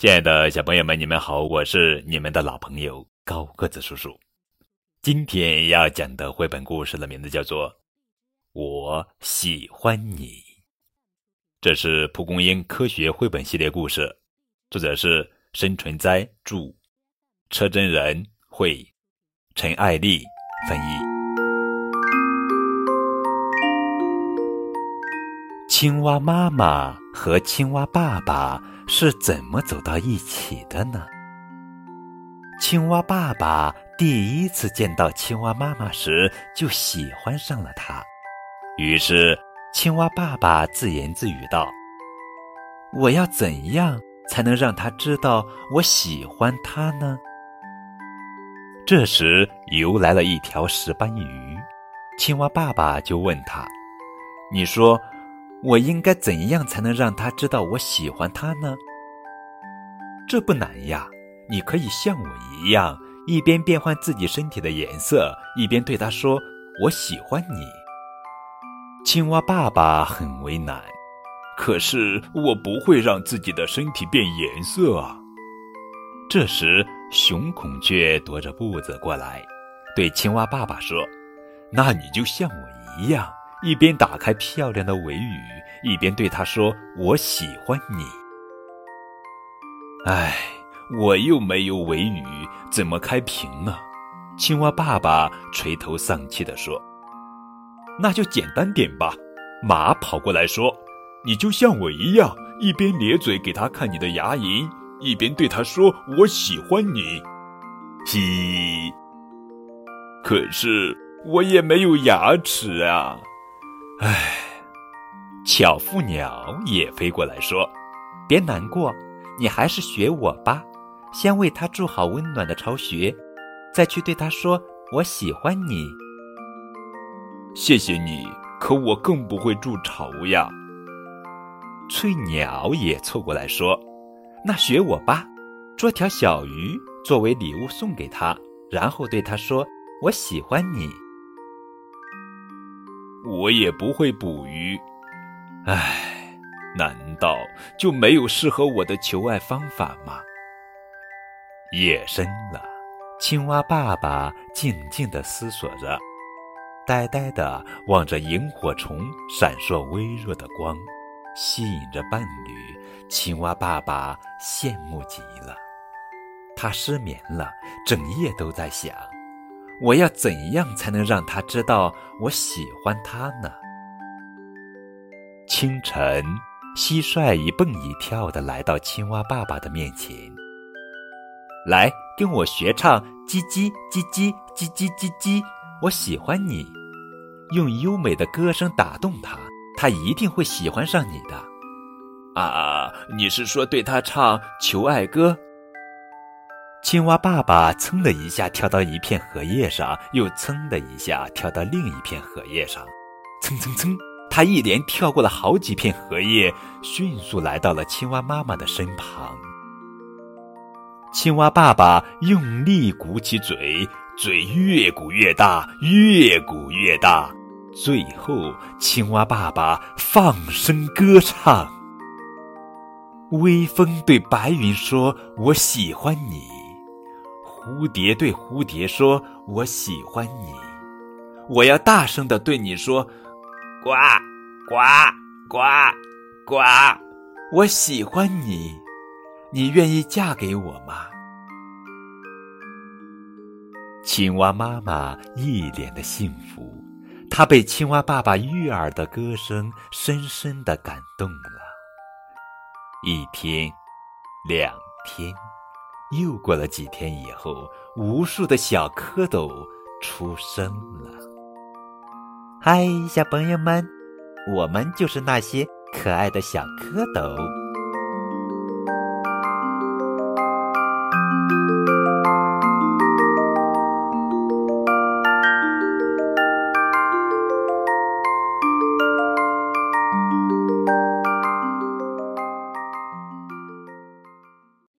亲爱的小朋友们，你们好，我是你们的老朋友高个子叔叔。今天要讲的绘本故事的名字叫做《我喜欢你》，这是蒲公英科学绘本系列故事，作者是申纯哉著，车真人绘，陈爱丽翻译。青蛙妈妈和青蛙爸爸是怎么走到一起的呢？青蛙爸爸第一次见到青蛙妈妈时，就喜欢上了她。于是，青蛙爸爸自言自语道：“我要怎样才能让他知道我喜欢他呢？”这时，游来了一条石斑鱼，青蛙爸爸就问他：“你说，我应该怎样才能让他知道我喜欢他呢？”这不难呀。你可以像我一样，一边变换自己身体的颜色，一边对他说：“我喜欢你。”青蛙爸爸很为难，可是我不会让自己的身体变颜色啊。这时，雄孔雀踱着步子过来，对青蛙爸爸说：“那你就像我一样，一边打开漂亮的尾羽，一边对他说：‘我喜欢你。’”唉。我又没有尾羽，怎么开屏呢？青蛙爸爸垂头丧气地说：“那就简单点吧。”马跑过来说：“你就像我一样，一边咧嘴给他看你的牙龈，一边对他说‘我喜欢你’。”嘻，可是我也没有牙齿啊！唉，巧妇鸟也飞过来说：“别难过，你还是学我吧。”先为它筑好温暖的巢穴，再去对它说“我喜欢你”。谢谢你，可我更不会筑巢呀。翠鸟也凑过来说：“那学我吧，捉条小鱼作为礼物送给他，然后对他说‘我喜欢你’。”我也不会捕鱼，唉，难道就没有适合我的求爱方法吗？夜深了，青蛙爸爸静静地思索着，呆呆地望着萤火虫闪烁微弱的光，吸引着伴侣。青蛙爸爸羡慕极了，他失眠了，整夜都在想：我要怎样才能让他知道我喜欢他呢？清晨，蟋蟀一蹦一跳地来到青蛙爸爸的面前。来跟我学唱，叽叽叽叽叽叽叽叽，我喜欢你。用优美的歌声打动他，他一定会喜欢上你的。啊，你是说对他唱求爱歌？青蛙爸爸噌的一下跳到一片荷叶上，又噌的一下跳到另一片荷叶上，蹭蹭蹭，他一连跳过了好几片荷叶，迅速来到了青蛙妈妈的身旁。青蛙爸爸用力鼓起嘴，嘴越鼓越大，越鼓越大。最后，青蛙爸爸放声歌唱。微风对白云说：“我喜欢你。”蝴蝶对蝴蝶说：“我喜欢你。”我要大声的对你说：“呱，呱，呱，呱！我喜欢你。”你愿意嫁给我吗？青蛙妈妈一脸的幸福，她被青蛙爸爸悦耳的歌声深深的感动了。一天，两天，又过了几天以后，无数的小蝌蚪出生了。嗨，小朋友们，我们就是那些可爱的小蝌蚪。